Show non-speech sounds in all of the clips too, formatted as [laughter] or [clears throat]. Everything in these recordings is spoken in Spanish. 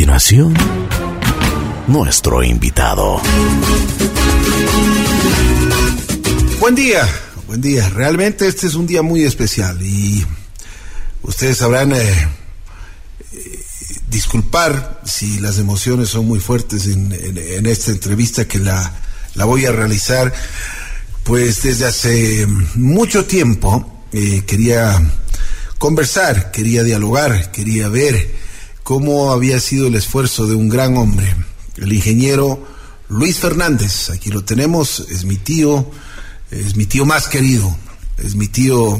continuación, nuestro invitado. Buen día, buen día. Realmente este es un día muy especial y ustedes sabrán eh, disculpar si las emociones son muy fuertes en, esta entrevista que la, la, voy a realizar. Pues desde hace mucho tiempo eh, quería conversar, quería dialogar, quería ver cómo había sido el esfuerzo de un gran hombre, el ingeniero Luis Fernández. Aquí lo tenemos, es mi tío, es mi tío más querido, es mi tío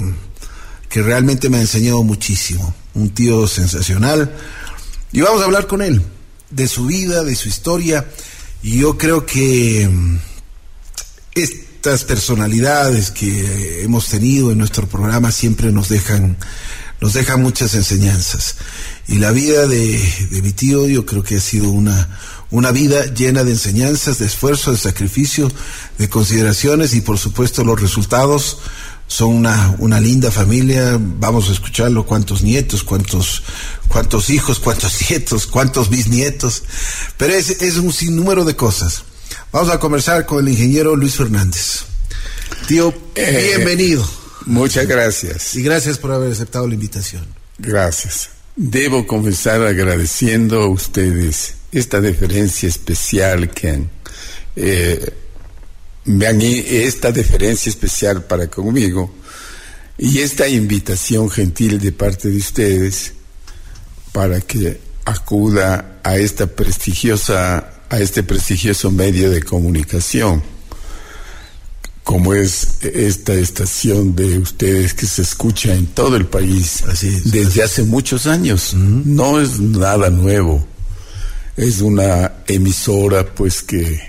que realmente me ha enseñado muchísimo, un tío sensacional. Y vamos a hablar con él de su vida, de su historia. Y yo creo que mm, estas personalidades que hemos tenido en nuestro programa siempre nos dejan, nos dejan muchas enseñanzas. Y la vida de, mi tío yo creo que ha sido una, una vida llena de enseñanzas, de esfuerzo, de sacrificio, de consideraciones y por supuesto los resultados son una, una linda familia. Vamos a escucharlo, cuántos nietos, cuántos, cuántos hijos, cuántos [laughs] nietos, cuántos bisnietos. Pero es, es un sinnúmero de cosas. Vamos a conversar con el ingeniero Luis Fernández. Tío, eh, bienvenido. Muchas gracias. Y gracias por haber aceptado la invitación. Gracias. Debo comenzar agradeciendo a ustedes esta deferencia especial que han, eh, me han esta deferencia especial para conmigo y esta invitación gentil de parte de ustedes para que acuda a esta prestigiosa a este prestigioso medio de comunicación como es esta estación de ustedes que se escucha en todo el país desde hace muchos años. No es nada nuevo. Es una emisora pues que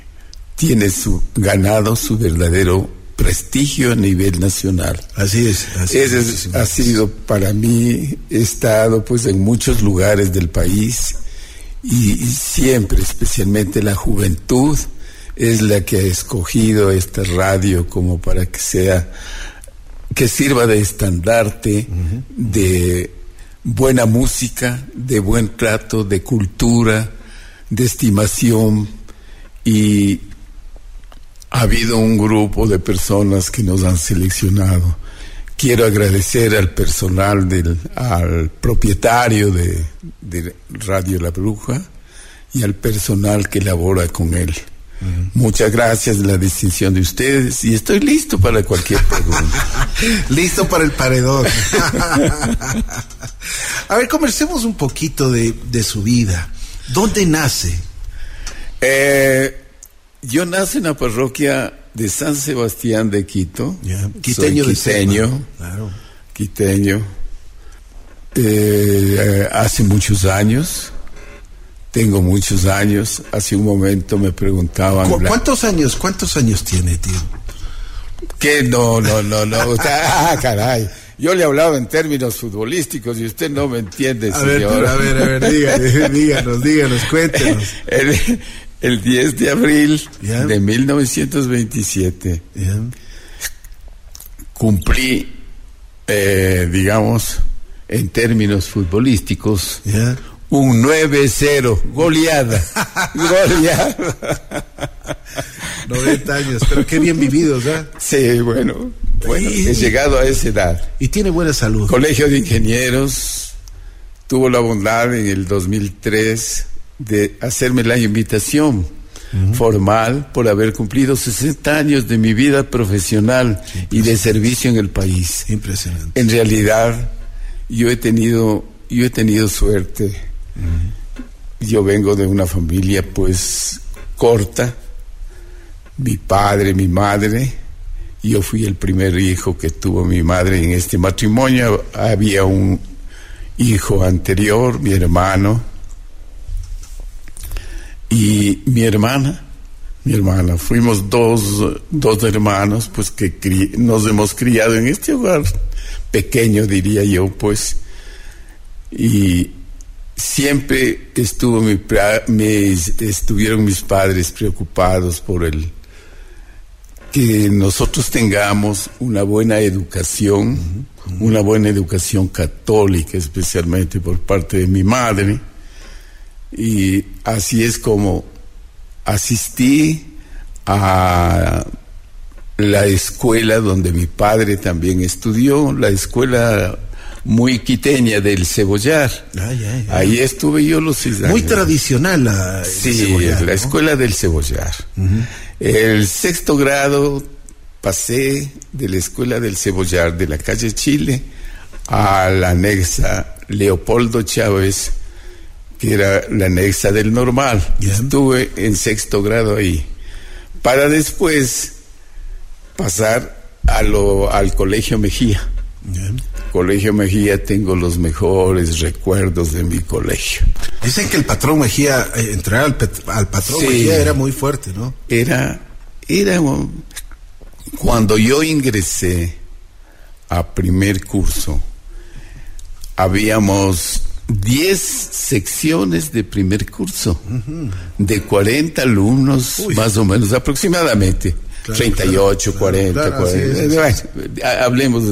tiene su ganado su verdadero prestigio a nivel nacional. Así es. Así es, ha sido para mí, he estado pues en muchos lugares del país y siempre, especialmente la juventud, es la que ha escogido esta radio como para que sea, que sirva de estandarte, de buena música, de buen trato, de cultura, de estimación y ha habido un grupo de personas que nos han seleccionado. Quiero agradecer al personal, del, al propietario de, de Radio La Bruja y al personal que labora con él. Muchas gracias de la distinción de ustedes y estoy listo para cualquier pregunta. [laughs] listo para el paredón. [laughs] A ver, conversemos un poquito de, su vida. ¿Dónde nace? Eh, yo nací en la parroquia de San Sebastián de Quito. Quiteño, quiteño, claro. quiteño. Eh, hace muchos años. Tengo muchos años. Hace un momento me preguntaban. ¿Cuántos años? ¿Cuántos años tiene, tío? Que no, no, no, no. [laughs] ah, caray. Yo le hablaba en términos futbolísticos y usted no me entiende, a Ver, a ver, a ver, díganos, [laughs] díganos, díganos, cuéntenos. [laughs] El, 10 de abril de 1927 cumplí, eh, digamos, en términos futbolísticos, un 9-0, goleada, [laughs] goleada. 90 años, pero qué bien vividos, ¿verdad? Sí, bueno, bueno, he llegado a esa edad. Y tiene buena salud. Colegio de Ingenieros tuvo la bondad en el 2003 de hacerme la invitación formal por haber cumplido 60 años de mi vida profesional y de servicio en el país. Impresionante. En realidad, yo he tenido, yo he tenido suerte yo vengo de una familia pues corta, mi padre, mi madre, yo fui el primer hijo que tuvo mi madre en este matrimonio, había un hijo anterior, mi hermano, y mi hermana, mi hermana, fuimos dos, dos hermanos pues que nos hemos criado en este hogar pequeño diría yo pues, y siempre estuvo mi, estuvieron mis padres preocupados por el que nosotros tengamos una buena educación, una buena educación católica, especialmente por parte de mi madre, Y así es como asistí a la escuela donde mi padre también estudió, la escuela muy quiteña del cebollar. Ahí estuve yo los seis Muy tradicional la, sí, la escuela del cebollar. El sexto grado pasé de la escuela del cebollar de la calle Chile a la anexa Leopoldo Chávez, que era la anexa del normal. Estuve en sexto grado ahí. Para después pasar a lo, al Colegio Mejía. Colegio Mejía tengo los mejores recuerdos de mi colegio. Dicen que el patrón Mejía, eh, entrar al, patrón Mejía era muy fuerte, ¿no? Era, era, cuando yo ingresé a primer curso, habíamos 10 secciones de primer curso, de 40 alumnos, más o menos, aproximadamente. 38, 40, 40. hablemos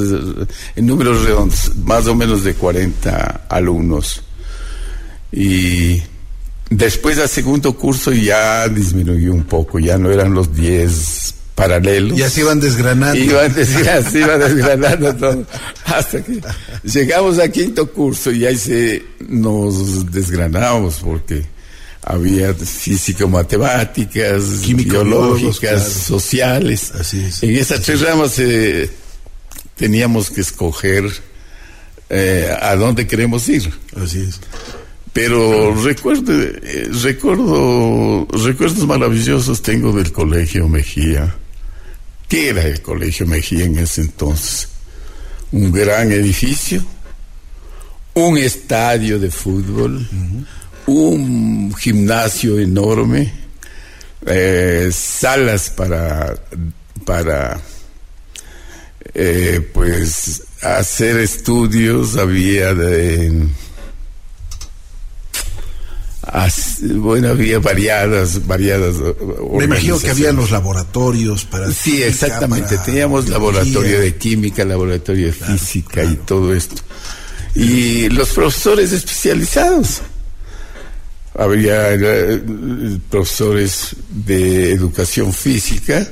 en números redondos, más o menos de 40 alumnos. Y después al segundo curso ya disminuyó un poco, ya no eran los 10 paralelos. Ya se iban desgranando. Iban, [laughs] se iban desgranando todo. Hasta que llegamos a quinto curso y ahí se nos desgranamos porque había físico-matemáticas, biológicas, sociales. en esas tres ramas eh, teníamos que escoger eh, a dónde queremos ir. Así es. Pero recuerdo, eh, recuerdo, recuerdos maravillosos tengo del Colegio Mejía. ¿Qué era el Colegio Mejía en ese entonces? Un gran edificio, un estadio de fútbol, un gimnasio enorme, eh, salas para, para eh, pues hacer estudios, había de bueno, había variadas, variadas. Me imagino que había los laboratorios para. Sí, exactamente. Teníamos laboratorio de química, laboratorio de física y todo esto. Y los profesores especializados había eh, profesores de educación física.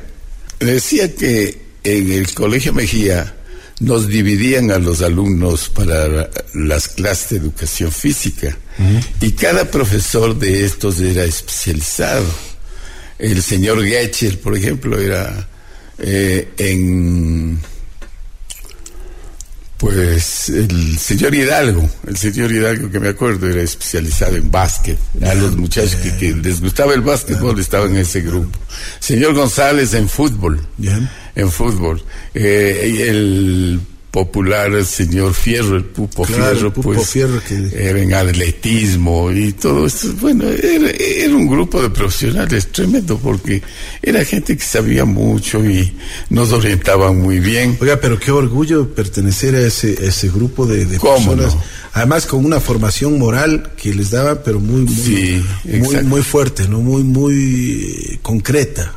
Decía que en el Colegio Mejía nos dividían a los alumnos para las clases de educación física y cada profesor de estos era especializado. El señor Getcher, por ejemplo, era eh, en pues el señor Hidalgo, el señor Hidalgo que me acuerdo era especializado en básquet. A los muchachos que, les gustaba el básquetbol estaban en ese grupo. Señor González en fútbol. En fútbol. Eh, el popular el señor Fierro, el Pupo Fierro, pues Fierro era en atletismo y todo esto. Bueno, era, un grupo de profesionales tremendo porque era gente que sabía mucho y nos orientaban muy bien. Oiga, pero qué orgullo pertenecer a ese, ese grupo de, de personas. Además con una formación moral que les daba, pero muy, muy, muy, muy fuerte, ¿no? Muy, muy concreta.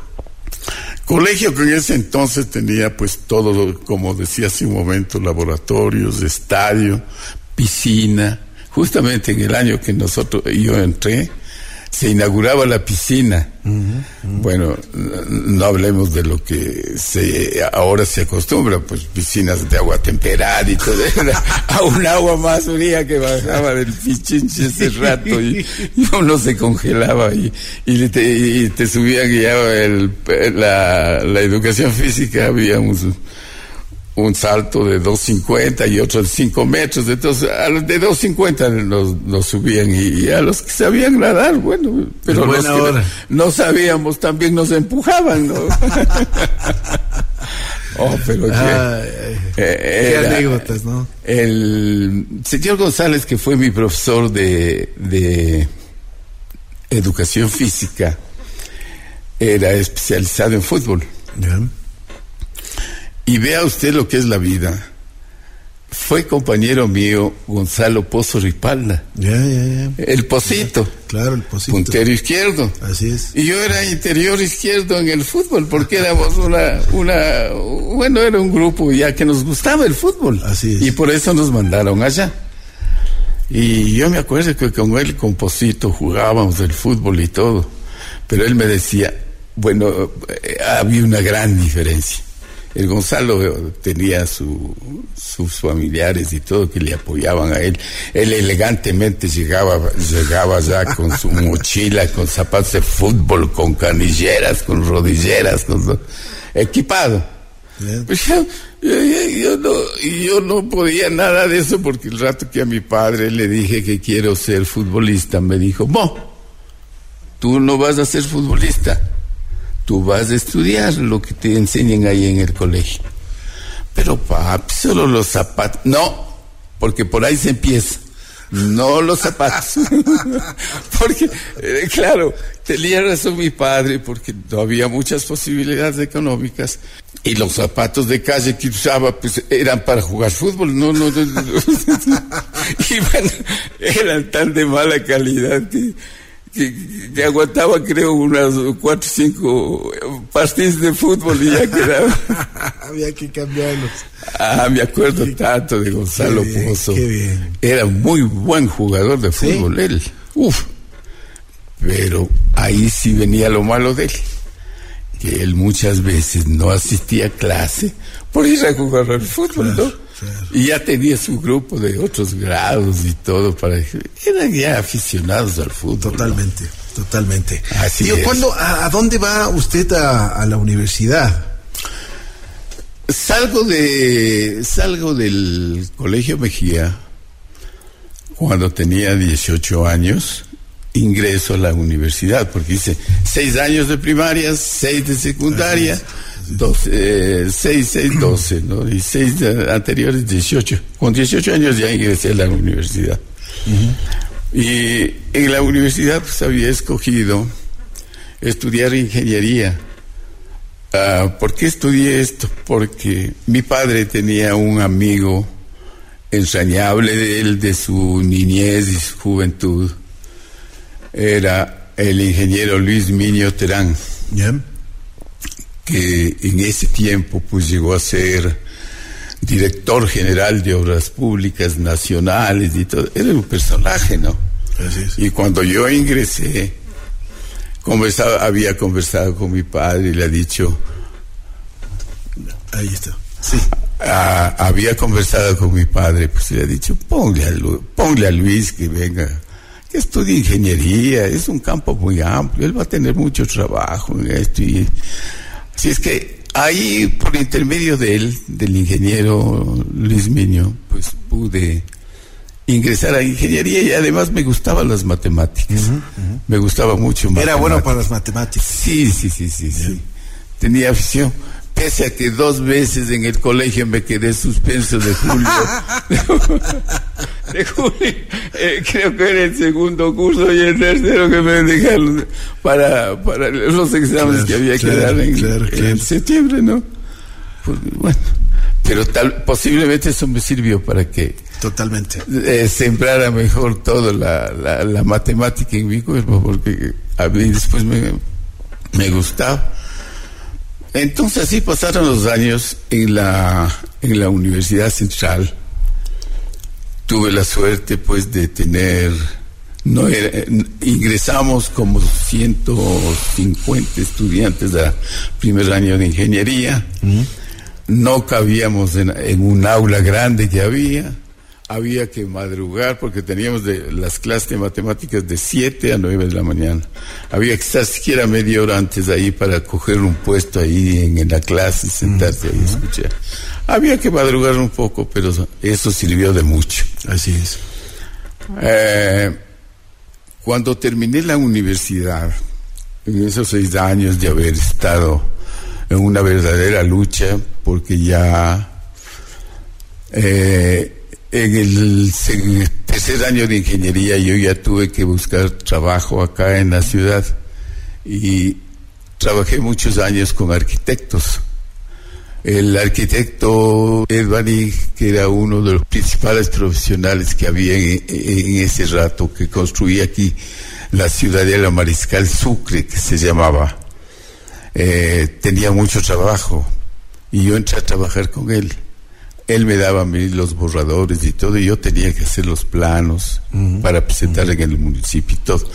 Colegio que en ese entonces tenía pues todo, como decía hace un momento, laboratorios, estadio, piscina. Justamente en el año que nosotros, yo entré, se inauguraba la piscina. Bueno, no hablemos de lo que se, ahora se acostumbra, pues piscinas de agua temperada y todo, [laughs] a un agua más fría que bajaba del pichinche ese rato y, uno se congelaba y, y, te, te subía guiaba el, la, la educación física, había un salto de 2.50 y otro de 5 metros, entonces a los de 2.50 nos, nos subían y, a los que sabían nadar, bueno, pero los que no, sabíamos también nos empujaban, ¿no? [laughs] oh, pero qué, anécdotas, ¿no? El señor González, que fue mi profesor de, de educación física, era especializado en fútbol. Y vea usted lo que es la vida. Fue compañero mío Gonzalo Pozo Ripalda. Ya, ya, ya. El Pocito. Claro, el Pocito. Puntero izquierdo. Así es. Y yo era interior izquierdo en el fútbol, porque éramos una, una, bueno, era un grupo ya que nos gustaba el fútbol. Así es. Y por eso nos mandaron allá. Y yo me acuerdo que con él, composito, jugábamos el fútbol y todo. Pero él me decía, bueno, eh, había una gran diferencia. El Gonzalo tenía sus familiares y todo que le apoyaban a él. Él elegantemente llegaba, llegaba ya con su [laughs] mochila, con zapatos de fútbol, con canilleras, con rodilleras, con equipado. Pues yo, yo, no, yo no podía nada de eso porque el rato que a mi padre le dije que quiero ser futbolista, me dijo, no, tú no vas a ser futbolista tú vas a estudiar lo que te enseñen ahí en el colegio. Pero papi, solo los zapatos. No, porque por ahí se empieza. No los zapatos. [laughs] porque, eh, claro, tenía razón mi padre, porque no había muchas posibilidades económicas. Y los zapatos de calle que usaba, pues eran para jugar fútbol. No, no, no. no. [laughs] eran tan de mala calidad que que, aguantaba creo unas cuatro o cinco partidos de fútbol y ya quedaba. [laughs] Había que cambiarlos. Ah, me acuerdo tanto de Gonzalo Pozo. Era muy buen jugador de fútbol él. Uf. Pero ahí sí venía lo malo de él. Que él muchas veces no asistía a clase por ir a jugar al fútbol, ¿no? Y ya tenía su grupo de otros grados y todo para eran ya aficionados al fútbol. Totalmente, totalmente. Así a, dónde va usted a, la universidad? Salgo de salgo del Colegio Mejía cuando tenía 18 años. Ingreso a la universidad porque hice seis años de primaria, seis de secundaria. 12, 6, 6, 12, ¿no? Y 6 anteriores, 18. Con 18 años ya ingresé a la universidad. Y en la universidad pues había escogido estudiar ingeniería. Uh, ¿Por qué estudié esto? Porque mi padre tenía un amigo ensañable de él, de su niñez y su juventud. Era el ingeniero Luis Miño Terán que en ese tiempo pues llegó a ser director general de obras públicas nacionales y todo, era un personaje, ¿no? Y cuando yo ingresé, conversaba, había conversado con mi padre y le ha dicho, ahí está, sí. Ah, había conversado con mi padre, pues le ha dicho, ponle a, ponle a Luis que venga, que estudie ingeniería, es un campo muy amplio, él va a tener mucho trabajo en esto y si es que ahí, por intermedio de él, del ingeniero Luis Miño, pues pude ingresar a ingeniería y además me gustaban las matemáticas. Me gustaba mucho. Era bueno para las matemáticas. Sí, sí, sí, sí, sí. Tenía afición pese a que dos veces en el colegio me quedé suspenso de julio. [laughs] de julio, eh, creo que era el segundo curso y el tercero que me dejaron para, para los exámenes que había que dar en, septiembre, ¿no? Pues, bueno, pero tal, posiblemente eso me sirvió para que totalmente eh, sembrara mejor toda la, la, matemática en mi cuerpo, porque a mí después me, me gustaba. Entonces así pasaron los años en la, en la Universidad Central. Tuve la suerte pues de tener, no ingresamos como 150 estudiantes al primer año de ingeniería. No cabíamos en, en un aula grande que había había que madrugar porque teníamos de las clases de matemáticas de 7 a 9 de la mañana. Había que estar siquiera media hora antes ahí para coger un puesto ahí en, la clase y sentarse ahí a escuchar. Había que madrugar un poco, pero eso sirvió de mucho. Así es. Eh, cuando terminé la universidad, en esos seis años de haber estado en una verdadera lucha, porque ya eh, en el tercer año de ingeniería yo ya tuve que buscar trabajo acá en la ciudad y trabajé muchos años con arquitectos. El arquitecto Edvani, que era uno de los principales profesionales que había en, ese rato, que construía aquí la ciudadela Mariscal Sucre, que se llamaba, eh, tenía mucho trabajo y yo entré a trabajar con él él me daba a mí los borradores y todo, y yo tenía que hacer los planos para presentar en el municipio y todo.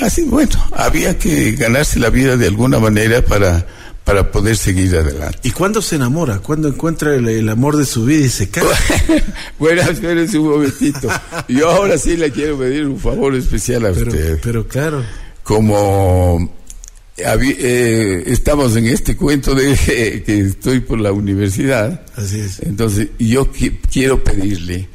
Así, bueno, había que ganarse la vida de alguna manera para, para poder seguir adelante. ¿Y cuándo se enamora? ¿Cuándo encuentra el, amor de su vida y se casa? [laughs] bueno, espérense un momentito. Yo ahora sí le quiero pedir un favor especial a usted. Pero claro. Como eh, estamos en este cuento de [laughs] que estoy por la universidad. Así es. Entonces, yo quiero pedirle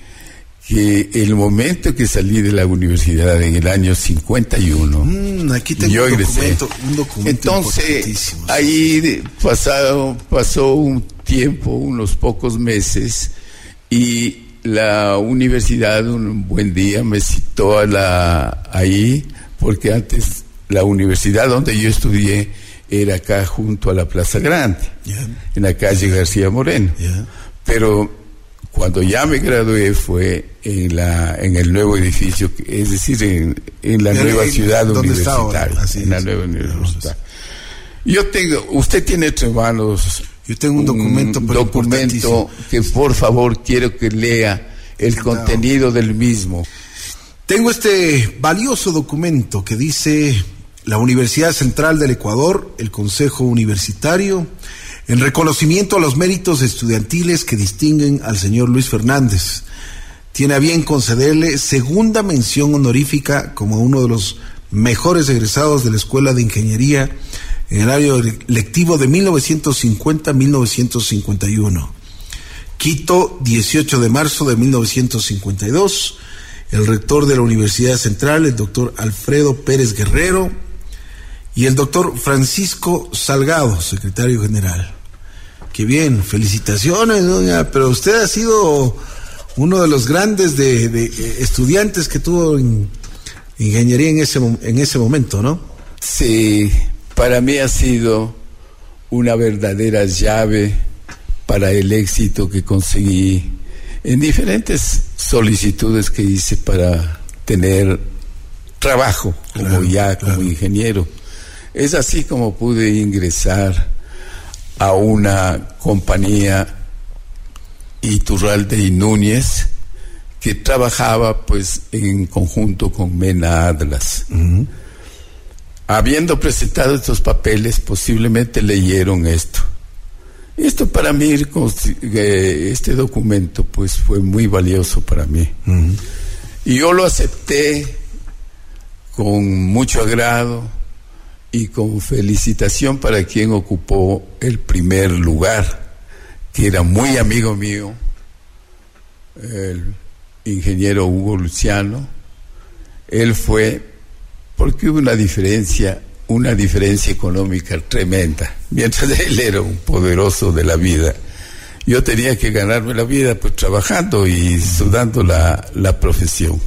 que el momento que salí de la universidad en el año 51, mm, aquí tengo yo un documento, un documento Entonces, ahí pasado, pasó un tiempo, unos pocos meses, y la universidad un buen día me citó a la, ahí, porque antes la universidad donde yo estudié era acá junto a la Plaza Grande, en la calle García Moreno. Pero cuando ya me gradué fue en la en el nuevo edificio, es decir, en, la nueva ciudad universitaria, en la nueva universidad. Yo tengo, usted tiene entre manos yo tengo un documento, un documento que por favor quiero que lea el contenido del mismo. Tengo este valioso documento que dice la Universidad Central del Ecuador, el Consejo Universitario, en reconocimiento a los méritos estudiantiles que distinguen al señor Luis Fernández. Tiene a bien concederle segunda mención honorífica como uno de los mejores egresados de la Escuela de Ingeniería en el año lectivo de 1950-1951. Quito, 18 de marzo de 1952. El rector de la Universidad Central, el doctor Alfredo Pérez Guerrero, y el doctor Francisco Salgado, secretario general. Qué bien, felicitaciones, doña, pero usted ha sido uno de los grandes de, eh, estudiantes que tuvo en ingeniería en ese, en ese momento, ¿no? Sí, para mí ha sido una verdadera llave para el éxito que conseguí en diferentes solicitudes que hice para tener trabajo como ya como ingeniero. Es así como pude ingresar a una compañía Iturralde y Núñez que trabajaba pues en conjunto con Mena Atlas. Habiendo presentado estos papeles, posiblemente leyeron esto. Esto para mí, eh, este documento, pues fue muy valioso para mí. Y yo lo acepté con mucho agrado, y con felicitación para quien ocupó el primer lugar, que era muy amigo mío, el ingeniero Hugo Luciano. Él fue porque hubo una diferencia, una diferencia económica tremenda. Mientras [laughs] él era un poderoso de la vida, yo tenía que ganarme la vida pues trabajando y sudando la, la profesión.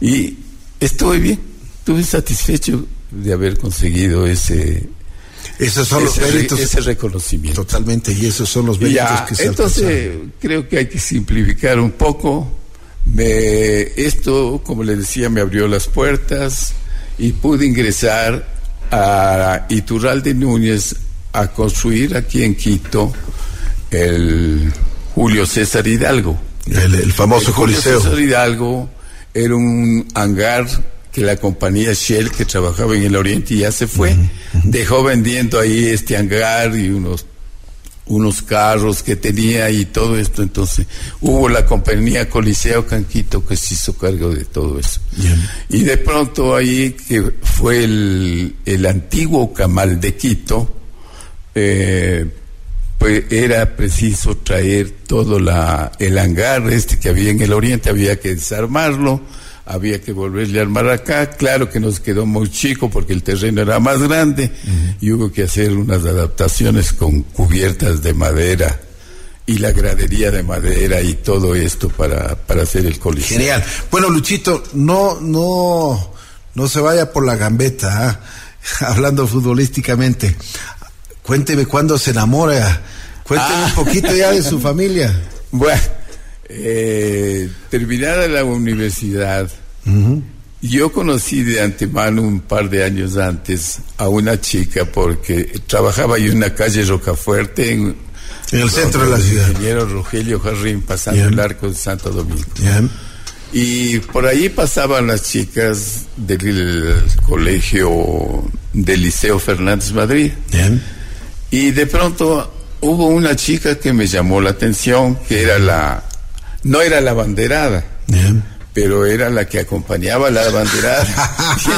Y estuve bien, estuve satisfecho de haber conseguido ese esos son los méritos. ese reconocimiento. Totalmente y esos son los méritos que se entonces creo que hay que simplificar un poco. Me esto como le decía me abrió las puertas y pude ingresar a Iturralde Núñez a construir aquí en Quito el Julio César Hidalgo. El, famoso Julio César Hidalgo era un hangar que la compañía Shell que trabajaba en el Oriente ya se fue, dejó vendiendo ahí este hangar y unos unos carros que tenía y todo esto, entonces hubo la compañía Coliseo Canquito que se hizo cargo de todo eso. Y de pronto ahí que fue el, el antiguo Camal de Quito, eh, pues era preciso traer todo la, el hangar este que había en el oriente, había que desarmarlo, había que volverle a armar acá. Claro que nos quedó muy chico porque el terreno era más grande y hubo que hacer unas adaptaciones con cubiertas de madera y la gradería de madera y todo esto para, para hacer el coliseo. Genial. Bueno, Luchito, no, no, no se vaya por la gambeta, ¿ah? [laughs] hablando futbolísticamente. Cuénteme cuándo se enamora. Cuénteme un ah. poquito ya de su [laughs] familia. Bueno eh, terminada la universidad, yo conocí de antemano un par de años antes a una chica porque trabajaba en una calle Rocafuerte, en En el centro de la ciudad. ingeniero Rogelio Jarrín, pasando Bien. el arco de Santo Domingo. Bien. Y por ahí pasaban las chicas del colegio del Liceo Fernández Madrid. Bien. Y de pronto hubo una chica que me llamó la atención, que era la, no era la banderada, pero era la que acompañaba a la banderada.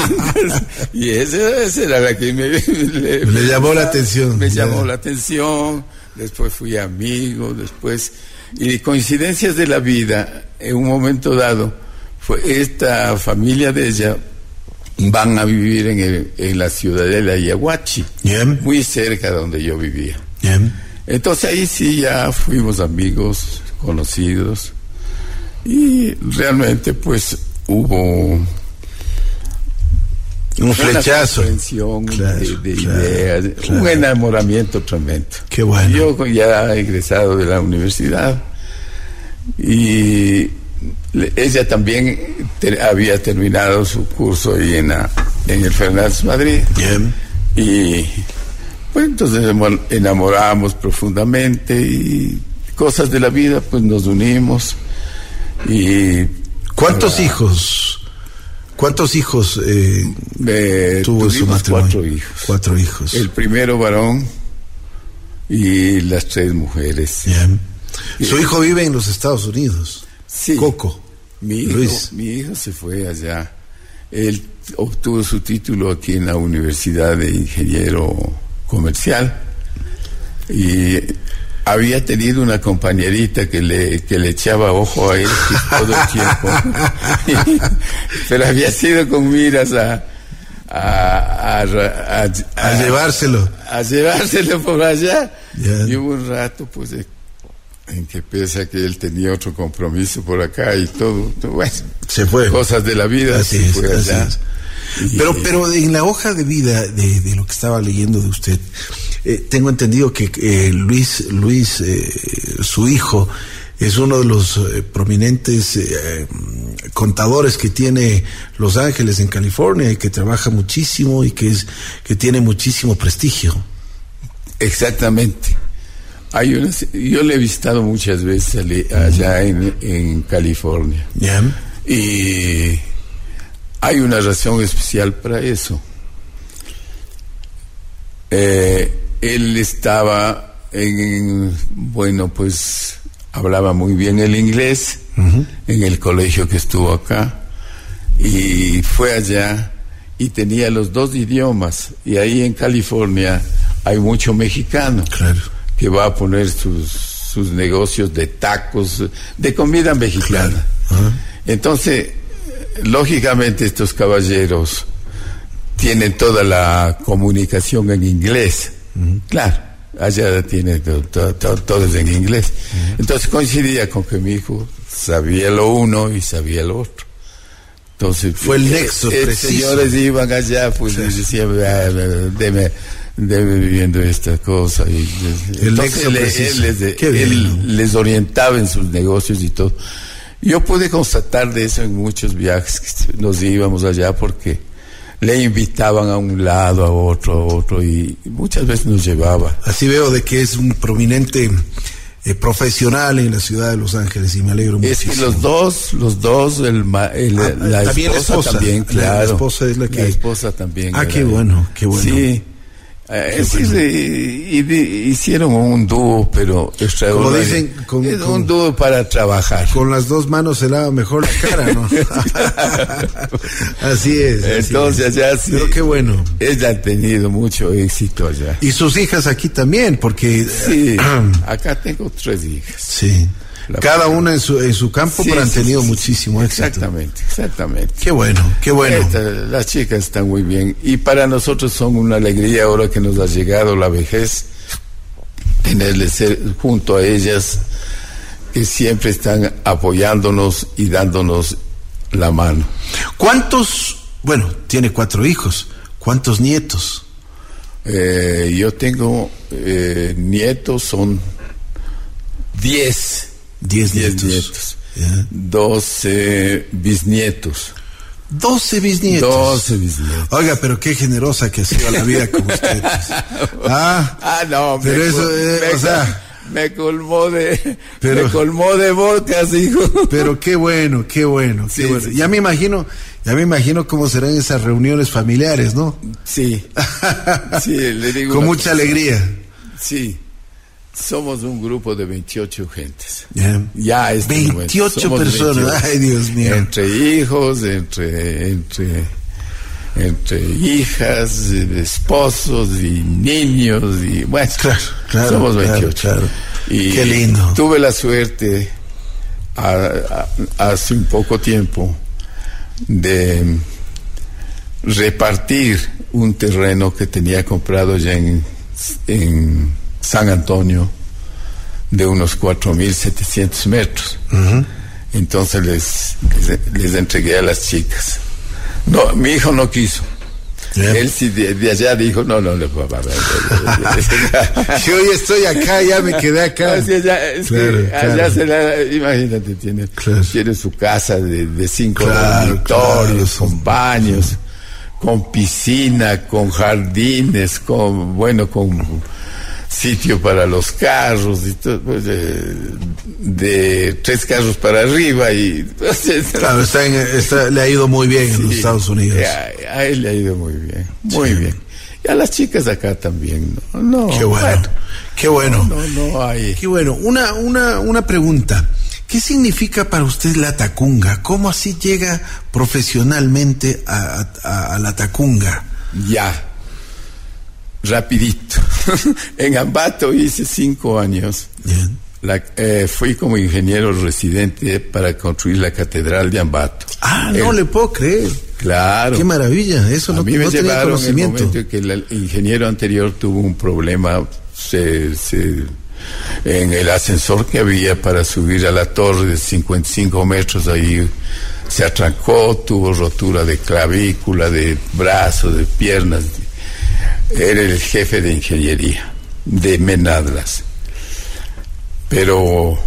[laughs] y esa, esa era la que me, le, llamó la atención, Me llamó la atención, después fui amigo, después... Y coincidencias de la vida, en un momento dado, fue esta familia de ella van a vivir en, el- en la ciudad de la Yaguachi, Bien. muy cerca de donde yo vivía. Entonces ahí sí ya fuimos amigos, conocidos, y realmente pues hubo Un flechazo. Claro, de, de claro, ideas, claro. un enamoramiento tremendo. Qué bueno. Yo ya egresado de la universidad y ella también te- había terminado su curso ahí en, la- en el Fernández Madrid. Bien. Y pues entonces enamoramos profundamente y cosas de la vida, pues nos unimos y ¿Cuántos hijos? ¿Cuántos hijos eh, eh, tuvo su matrimonio? cuatro hijos. Cuatro hijos. El primero varón y las tres mujeres. Bien. Su hijo vive en los Estados Unidos. Sí. Coco. Mi hijo, Luis. mi hijo se fue allá. Él obtuvo su título aquí en la Universidad de Ingeniero Comercial y había tenido una compañerita que le, que le echaba ojo a él todo el tiempo. [laughs] Pero había sido con miras a, a, a, a- A llevárselo. a llevárselo por allá. Y hubo un rato, pues, de- en que pese a que él tenía otro compromiso por acá y todo, bueno, Se fue. cosas de la vida, Así se es, fue así allá. es. Y- Pero, pero en la hoja de vida de, de lo que estaba leyendo de usted, eh, tengo entendido que eh, Luis, Luis, eh, su hijo, es uno de los prominentes contadores que tiene Los Ángeles en California y que trabaja muchísimo y que es que tiene muchísimo prestigio. Exactamente. Hay una, yo le he visitado muchas veces ale- allá en, en California. Y hay una razón especial para eso. Eh, él estaba en, bueno, pues hablaba muy bien el inglés en el colegio que estuvo acá y fue allá y tenía los dos idiomas y ahí en California hay mucho mexicano Claro. que va a poner sus, sus negocios de tacos, de comida mexicana. Entonces, lógicamente estos caballeros tienen toda la comunicación en inglés. Claro, allá tiene to- to- to- todo es en inglés. Entonces coincidía con que mi hijo sabía lo uno y sabía lo otro. Entonces Fue el eh, nexo eh, preciso. señores iban allá, pues les decía, "Ah, deme, deme viviendo esta cosa. Y, El entonces nexo él, les, les orientaba en sus negocios y todo. Yo pude constatar de eso en muchos viajes que [laughs] nos íbamos allá porque le invitaban a un lado, a otro, a otro y muchas veces nos llevaba. Así veo de que es un prominente eh, profesional en la ciudad de Los Ángeles y me alegro Es que los dos, los dos, el, Ah, la, la esposa también, La- claro. la esposa es la que- esposa también. Ah, qué bueno, qué bueno. Sí. Eh, sí, sí, y- y- hicieron un dúo, pero extraordinario. dicen, con- Es un dúo para trabajar. Con las dos manos se lava mejor la cara, ¿no? [laughs] así es. así Entonces, es. allá sí. Pero qué bueno. Ella ha tenido mucho éxito allá. Y sus hijas aquí también, porque... Sí, [clears throat] acá tengo tres hijas. sí. La- Cada una en su, en su campo, Sí, pero han tenido sí, sí. muchísimo éxito. Exactamente, exactamente. Qué bueno, qué bueno. Esta- las chicas están muy bien y para nosotros son una alegría ahora que nos ha llegado la vejez tenerles ser junto a ellas que siempre están apoyándonos y dándonos la mano. ¿Cuántos, bueno, tiene cuatro hijos, cuántos nietos? Eh, yo tengo eh, nietos, son 10. Diez 10 nietos. nietos. Ya. 12 bisnietos. Doce bisnietos. 12 bisnietos. Oiga, pero qué generosa que ha sido la vida con usted. pues. [laughs] Ah, Ah, no, Pero me eso, eh, me o sea, me colmó de me colmó de bocas, hijo. Pero qué bueno, qué bueno, qué bueno. Ya me imagino, ya me imagino cómo serán esas reuniones familiares, ¿no? Sí. [laughs] sí, le digo Con mucha alegría. Sí. Somos un grupo de 28 gentes. Ya es 28 personas, ay Dios mío. Entre hijos, entre entre entre hijas, esposos y niños y bueno, somos 28. Y Qué lindo. Tuve la suerte hace un poco tiempo de repartir un terreno que tenía comprado ya en, en San Antonio de unos 4.700 metros. Entonces les, les entregué a las chicas. No, mi hijo no quiso. Él sí de, allá dijo, no, no, no, papá. [laughs] Yo hoy estoy acá, ya me quedé acá. allá, se la, imagínate, tiene, tiene su casa de, de cinco dormitorios, con baños, con piscina, con jardines, con, bueno, con sitio para los carros y todo, pues, de, tres carros para arriba y pues, [laughs] claro está, le ha ido muy bien en los Estados Unidos. a, él le ha ido muy bien muy bien. Y a las chicas acá también no, qué bueno, qué bueno. No, no, hay. Qué bueno. Una una una pregunta. ¿Qué significa para usted la tacunga? ¿Cómo así llega profesionalmente a, a la tacunga? Ya, rapidito. [laughs] en Ambato hice cinco años. Eh, fui como ingeniero residente para construir la catedral de Ambato. Ah, no le puedo creer. Claro. Qué maravilla, eso A no, mí me no llevaron conocimiento. el momento que el ingeniero anterior tuvo un problema se, se, en el ascensor que había para subir a la torre de 55 metros ahí se atrancó, tuvo rotura de clavícula, de brazo, de piernas, era el jefe de ingeniería de Menadlas. Pero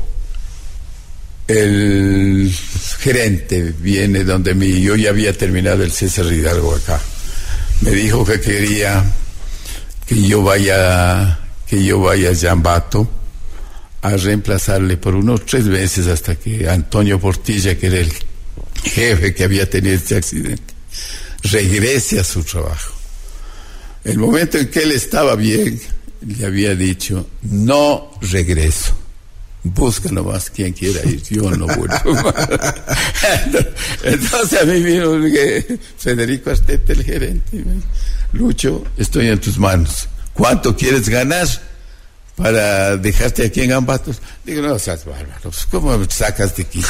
el gerente viene donde mi, yo ya había terminado el César Hidalgo acá. Me dijo que quería que yo vaya, que yo vaya a Yambato a reemplazarle por unos tres meses hasta que Antonio Portilla, que era el jefe que había tenido este accidente, regrese a su trabajo. El momento en que él estaba bien, le había dicho, no regreso. Busca nomás quien quiera ir, yo no vuelvo [laughs] Entonces a mí vino Federico Astete, el gerente, Lucho, estoy en tus manos. ¿Cuánto quieres ganar para dejarte aquí en Ambatos? Digo, no seas bárbaro, pues, ¿cómo sacas de aquí?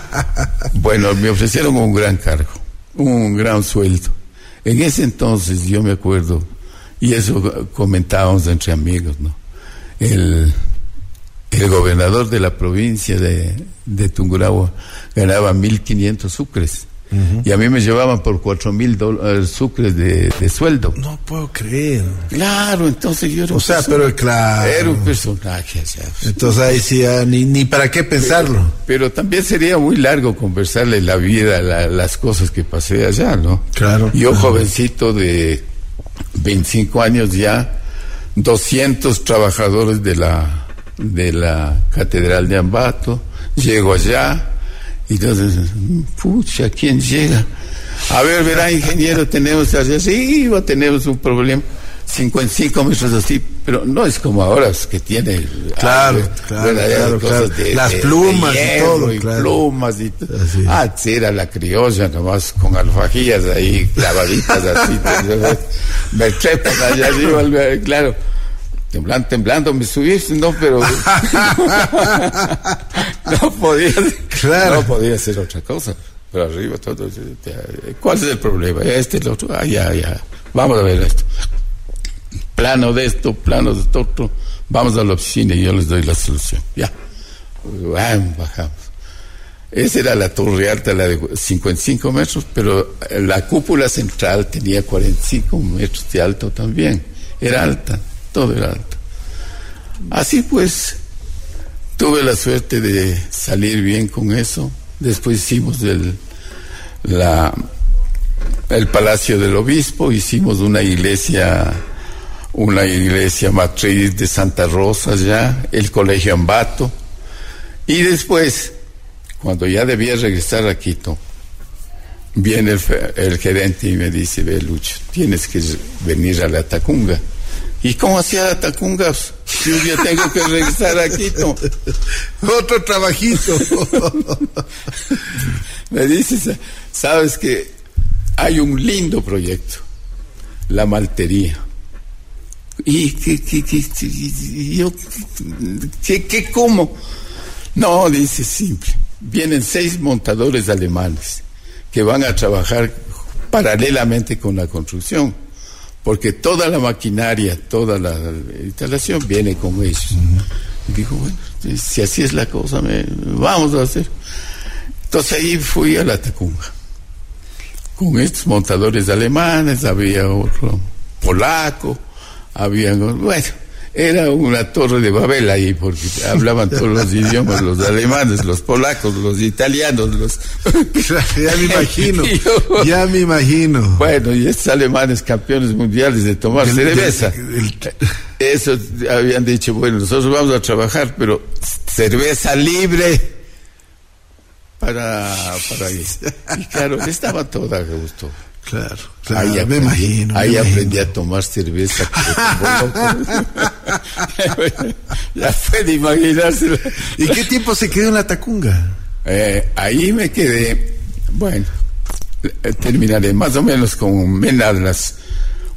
[laughs] bueno, me ofrecieron un gran cargo, un gran sueldo en ese entonces yo me acuerdo, y eso comentábamos entre amigos, ¿no? El, el gobernador de la provincia de, de Tungurahua ganaba 1.500 sucres. Y a mí me llevaban por cuatro mil eh, sucres de, de, sueldo. No puedo creer. Claro, entonces yo era O sea, pero claro. Era un personaje. Entonces ahí sí, ni, ni para qué pensarlo. Pero, también sería muy largo conversarle la vida, las cosas que pasé allá, ¿no? Claro. Yo, jovencito de 25 años ya, 200 trabajadores de la, de la Catedral de Ambato, llego allá y entonces, pucha, ¿quién llega? A ver, verá, ingeniero, tenemos así, tenemos un problema. 55 metros así, pero no es como ahora que tiene claro, claro, claro, las plumas y todo, y plumas y todo. Ah, era la criolla nomás con alfajillas ahí clavaditas así. [laughs] me trepan allá arriba, claro temblando, temblando me subí, no, pero [laughs] no podía, no podía hacer otra cosa. Pero arriba todo, ¿cuál es el problema? Este, el otro, ah, ya, ya, vamos a ver esto. Plano de esto, plano de esto, otro, vamos a la oficina y yo les doy la solución. Ya, bajamos. Esa era la torre alta, la de 55 metros, pero la cúpula central tenía 45 metros de alto también. Era alta todo era alto. Así pues, tuve la suerte de salir bien con eso. Después hicimos el, la, el Palacio del Obispo, hicimos una iglesia, una iglesia matriz de Santa Rosa ya, el colegio Ambato. Y después, cuando ya debía regresar a Quito, viene el, gerente y me dice, ve Lucho, tienes que venir a la Tacunga. ¿Y cómo hacía la Tacunga? Yo ya tengo que regresar a Quito. Otro trabajito. [laughs] me dice, sabes que hay un lindo proyecto, la maltería. ¿Y qué, qué, qué, yo, qué, qué, cómo? No, dice simple. Vienen seis montadores alemanes que van a trabajar paralelamente con la construcción, porque toda la maquinaria, toda la instalación viene con ellos. Dijo, bueno, si así es la cosa, me, vamos a hacer. Entonces ahí fui a la Tacunga, con estos montadores alemanes, había otro polaco, había, bueno, era una torre de Babel ahí, porque hablaban todos los idiomas, los alemanes, los polacos, los italianos, los... [laughs] ya me imagino, [laughs] ya me imagino. Bueno, y estos alemanes campeones mundiales de tomar cerveza. Eso habían dicho, bueno, nosotros vamos a trabajar, pero cerveza libre para, para Y claro, estaba toda a gusto. Claro, claro ahí me imagino. Ahí aprendí a tomar cerveza. [laughs] ya puede imaginarse. ¿Y qué tiempo se quedó en la Tacunga? Eh, ahí me quedé, bueno, eh, terminaré más o menos con menos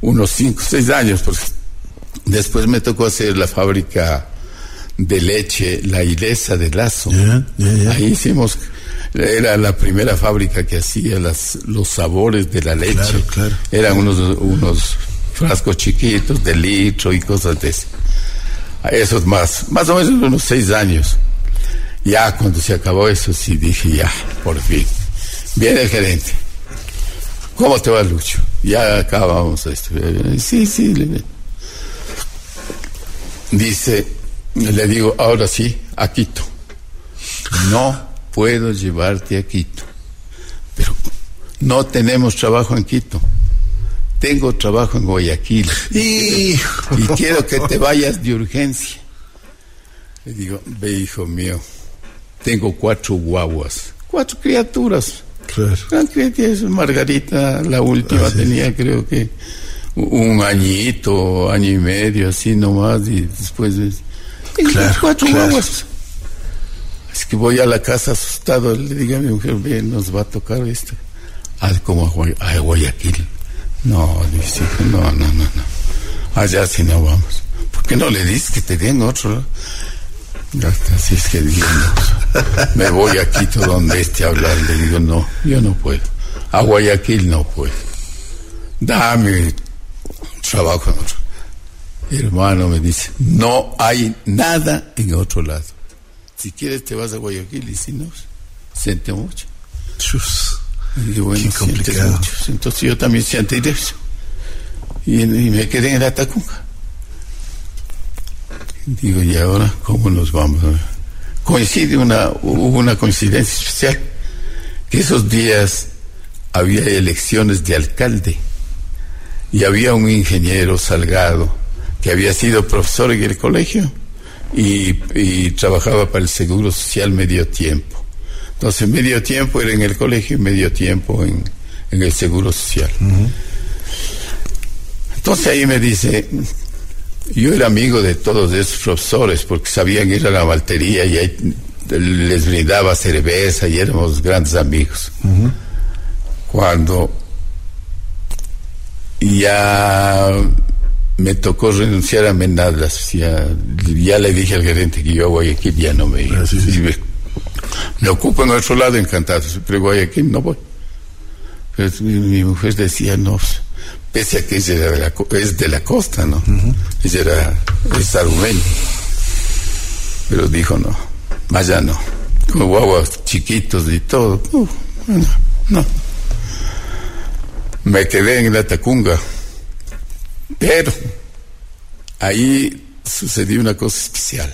unos 5, 6 años, porque después me tocó hacer la fábrica de leche, la Ilesa de Lazo. Ahí hicimos era la primera fábrica que hacía las, los sabores de la leche. Eran unos, unos frascos chiquitos de litro y cosas de eso. Esos más, más o menos unos seis años. Ya cuando se acabó eso, sí dije, ya, por fin. Viene el gerente. ¿Cómo te va, Lucho? Ya acabamos esto. Sí, sí. Le... Dice, le digo, ahora sí, a Quito. No puedo llevarte a Quito. Pero no tenemos trabajo en Quito. Tengo trabajo en Guayaquil. Y, quiero que te vayas de urgencia. Le digo, ve hijo mío, tengo cuatro guaguas, cuatro criaturas. Claro. Margarita, la última, tenía creo que un añito, año y medio, así nomás, y después... Claro, cuatro guaguas que voy a la casa asustado, le digo a mi mujer, bien, nos va a tocar esto. Ah, como a, Guayaquil. No, dice, no, no, no, no. Allá si no vamos. ¿Por qué no le dices que te den otro? Así es que digo, me voy a Quito donde esté a hablar. Le digo, no, yo no puedo. A Guayaquil no puedo. Dame trabajo en otro. hermano me dice, no hay nada en otro lado. Si quieres te vas a Guayaquil y si no, siente mucho. y bueno, complicado. Mucho. Entonces yo también siento eso. Y, me quedé en la Tacunga. Digo, ¿y ahora cómo nos vamos? Coincide una, hubo una coincidencia especial, que esos días había elecciones de alcalde y había un ingeniero Salgado que había sido profesor en el colegio y, trabajaba para el Seguro Social medio tiempo. Entonces, medio tiempo era en el colegio y medio tiempo en, el Seguro Social. Entonces ahí me dice, yo era amigo de todos esos profesores porque sabían ir a la maltería y ahí les brindaba cerveza y éramos grandes amigos. Cuando ya me tocó renunciar a Menadas. Ya, ya le dije al gerente que yo a Guayaquil ya no me iba. Ah, me, ocupo en otro lado, encantado, pero Guayaquil no voy. Pero mi, mujer decía, no, pese a que ella de la, es de la costa, ¿no? Ella era es Pero dijo, no, allá no. Con guaguas chiquitos y todo. no, no. Me quedé en la Tacunga pero ahí sucedió una cosa especial.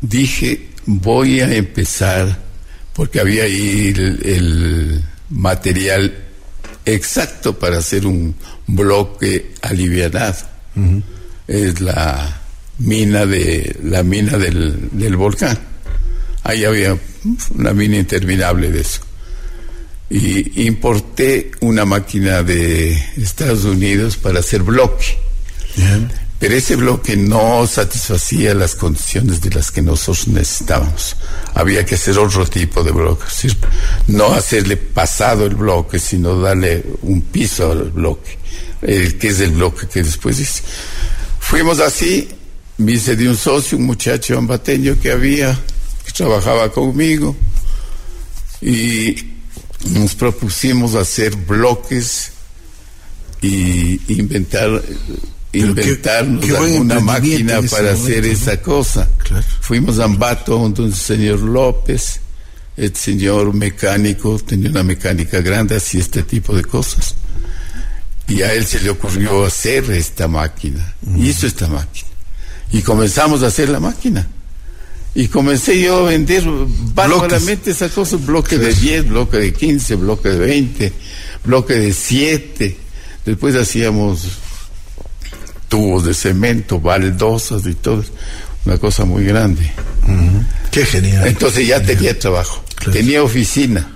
Dije, voy a empezar, porque había ahí el, material exacto para hacer un bloque alivianado. Es la mina de la mina del, del volcán. Ahí había una mina interminable de eso. Y importé una máquina de Estados Unidos para hacer bloque. Pero ese bloque no satisfacía las condiciones de las que nosotros necesitábamos. Había que hacer otro tipo de bloque. No hacerle pasado el bloque, sino darle un piso al bloque, que es el bloque que después hice. Fuimos así, me hice de un socio, un muchacho ambateño que había, que trabajaba conmigo, y nos propusimos hacer bloques y inventar inventarnos una máquina para hacer esa cosa. Fuimos a Ambato donde un señor López, el señor mecánico, tenía una mecánica grande, hacía este tipo de cosas. Y a él se le ocurrió hacer esta máquina. Hizo esta máquina. Y comenzamos a hacer la máquina. Y comencé yo a vender bárbaramente esa cosa, bloque de 10, bloque de 15, bloque de 20, bloque de 7. Después hacíamos tubos de cemento, baldosas y todo. Una cosa muy grande. Qué genial. Entonces ya tenía trabajo. Tenía oficina.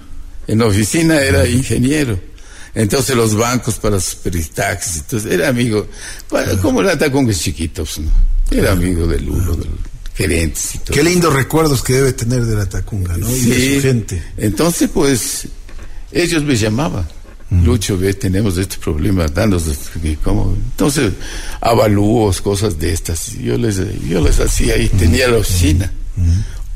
En oficina era ingeniero. Entonces los bancos para sus peritaxis. Entonces era amigo. Como era con chiquitos, ¿no? Era amigo del uno, del gerentes y todo. Qué lindos recuerdos que debe tener de la Tacunga, ¿no? Y de su gente. Entonces, pues, ellos me llamaban. Lucho, ve, tenemos este problema, danos, ¿cómo? Entonces, avalúos, cosas de estas. Yo les, yo les hacía ahí, tenía la oficina,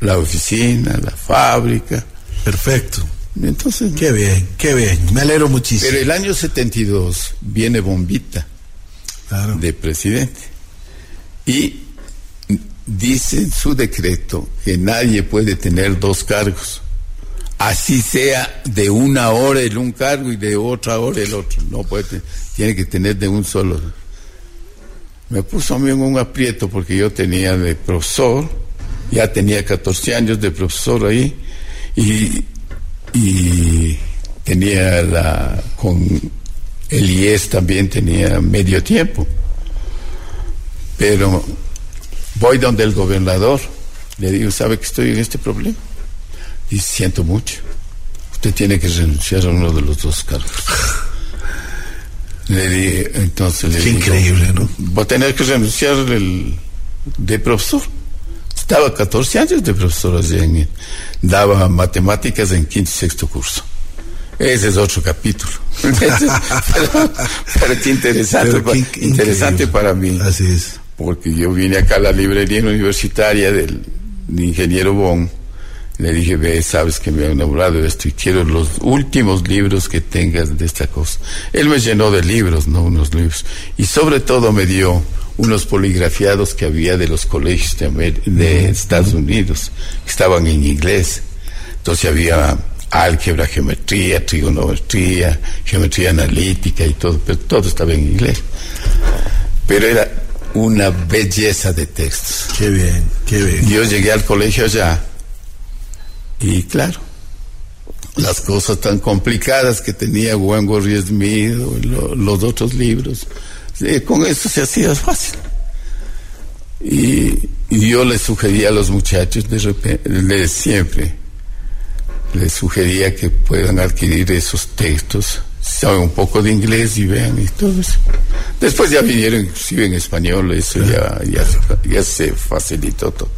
la oficina, la fábrica. Perfecto. Entonces. Qué bien, qué bien, me alegro muchísimo. Pero el año 72 viene Bombita de presidente. Y dice en su decreto que nadie puede tener dos cargos así sea de una hora el un cargo y de otra hora el otro. No puede, tiene que tener de un solo. Me puso a mí en un aprieto porque yo tenía de profesor, ya tenía 14 años de profesor ahí y, y tenía la, con el IES también tenía medio tiempo. Pero voy donde el gobernador, le digo, ¿sabe que estoy en este problema? y siento mucho. Usted tiene que renunciar a uno de los dos cargos. Le di, entonces le Qué increíble, ¿no? Va a tener que renunciar el, de profesor. Estaba 14 años de profesor allí daba matemáticas en quinto y sexto curso. Ese es otro capítulo. [laughs] [laughs] pero, qué interesante, interesante para mí. Así es. Porque yo vine acá a la librería universitaria del ingeniero Bon le dije, ve, sabes que me he enamorado de esto y quiero los últimos libros que tengas de esta cosa. Él me llenó de libros, no unos libros. Y sobre todo me dio unos poligrafiados que había de los colegios de, Estados Unidos, que estaban en inglés. Entonces había álgebra, geometría, trigonometría, geometría analítica y todo, pero todo estaba en inglés. Pero era una belleza de textos. Qué bien, qué bien. Yo llegué al colegio allá y claro, las cosas tan complicadas que tenía Wengo Smith o los otros libros, con eso se hacía fácil. Y, yo le sugería a los muchachos, de repente, siempre, les sugería que puedan adquirir esos textos, saben un poco de inglés y vean y todo eso. Después ya vinieron inclusive en español, eso ya, ya, ya se facilitó todo.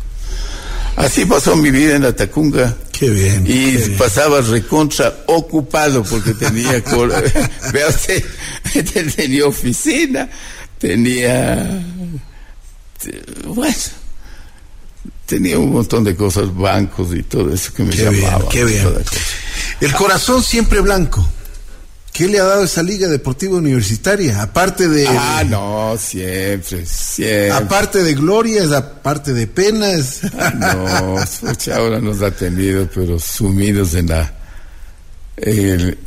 Así pasó mi vida en la Tacunga. Qué bien. Y pasaba recontra ocupado porque tenía, [laughs] [laughs] vea usted, [laughs] tenía oficina, tenía, bueno, tenía un montón de cosas, bancos y todo eso que me qué llamaba. qué bien. El corazón siempre blanco. ¿Qué le ha dado esa Liga Deportiva Universitaria? Aparte de. Ah, no, siempre, siempre. Aparte de glorias, aparte de penas. no, ahora nos ha tenido, pero sumidos en la. En el,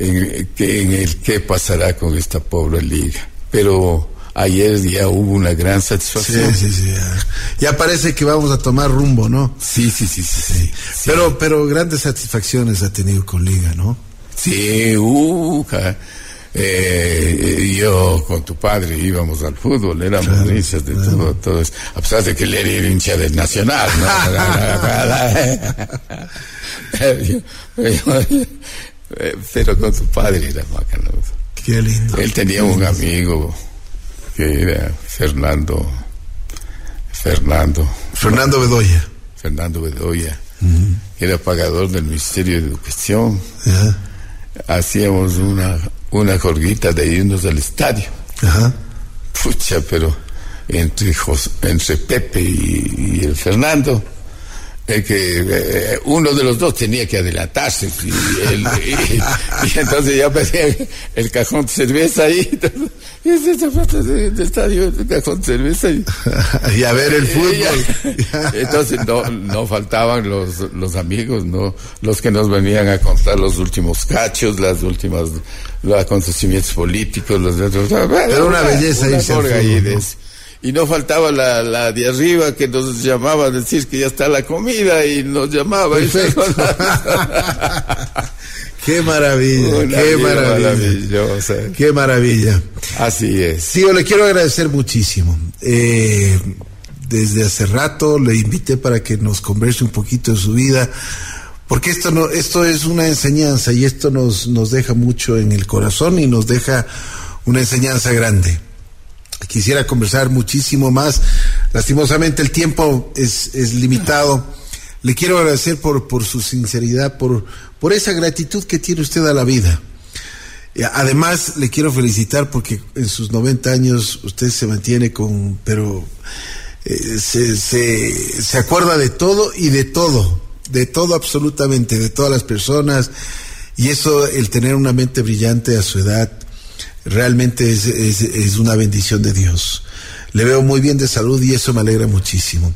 en, el qué pasará con esta pobre liga. Pero ayer ya hubo una gran satisfacción. Sí, sí, sí. Ya, parece que vamos a tomar rumbo, ¿no? Sí, sí, sí, sí. sí, Pero, pero grandes satisfacciones ha tenido con Liga, ¿no? Sí, uh, Eh, yo con tu padre íbamos al fútbol, éramos claro, de todo, todo eso. A pesar de que él era hincha del Nacional, ¿no? [laughs] pero con tu padre era macanoso. Qué lindo. Él tenía un amigo que era Fernando. Fernando. Fernando Bedoya. Fernando Bedoya. que era pagador del Ministerio de Educación. Hacíamos una, una jorguita de irnos al estadio. Ajá. Pucha, pero entre, entre Pepe y, y el Fernando que eh, uno de los dos tenía que adelantarse [laughs] y, el, y, entonces ya pedía el cajón de cerveza ahí [laughs] y esa parte del estadio el cajón de cerveza y, [laughs] y a ver el fútbol. entonces no, no faltaban los, los amigos no los que nos venían a contar los últimos cachos las últimas los acontecimientos políticos los era una belleza una ahí de y no faltaba la, la, de arriba que nos llamaba a decir que ya está la comida y nos llamaba. [laughs] Qué maravilla, qué maravilla. Qué maravilla. Así es. Sí, yo le quiero agradecer muchísimo. Eh, desde hace rato le invité para que nos converse un poquito de su vida, porque esto no, esto es una enseñanza y esto nos, nos deja mucho en el corazón y nos deja una enseñanza grande quisiera conversar muchísimo más. Lastimosamente el tiempo es, es limitado. Le quiero agradecer por, por su sinceridad, por, por esa gratitud que tiene usted a la vida. Además, le quiero felicitar porque en sus 90 años usted se mantiene con, pero eh, se, se acuerda de todo y de todo, de todo absolutamente, de todas las personas. Y eso, el tener una mente brillante a su edad, realmente es, es, una bendición de Dios. Le veo muy bien de salud y eso me alegra muchísimo.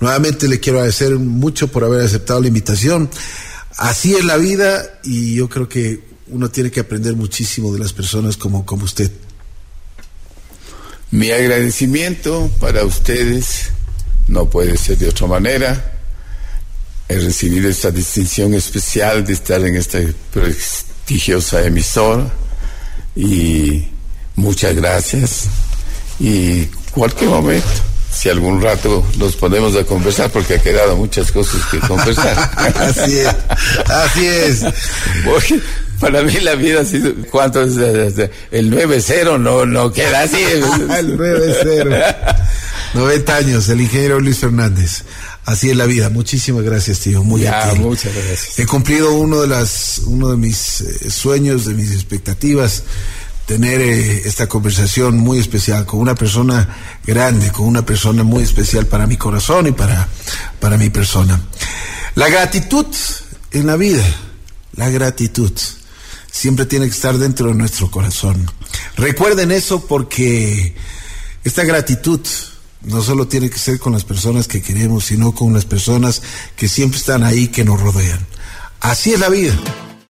Nuevamente le quiero agradecer mucho por haber aceptado la invitación. Así es la vida y yo creo que uno tiene que aprender muchísimo de las personas como, como usted. Mi agradecimiento para ustedes no puede ser de otra manera. He recibido esta distinción especial de estar en esta prestigiosa emisora y muchas gracias y cualquier momento si algún rato nos ponemos a conversar porque ha quedado muchas cosas que conversar. [laughs] así es, así es. para mí la vida ha sido, ¿cuánto es? El 9-0 no, no queda así. [laughs] el 9-0. 90 años, el ingeniero Luis Fernández. Así es la vida. Muchísimas gracias, tío. Muy ya, muchas gracias. He cumplido uno de las, uno de mis eh, sueños, de mis expectativas, tener eh, esta conversación muy especial con una persona grande, con una persona muy especial para mi corazón y para, para mi persona. La gratitud en la vida, la gratitud, siempre tiene que estar dentro de nuestro corazón. Recuerden eso porque esta gratitud no solo tiene que ser con las personas que queremos, sino con las personas que siempre están ahí, que nos rodean. Así es la vida.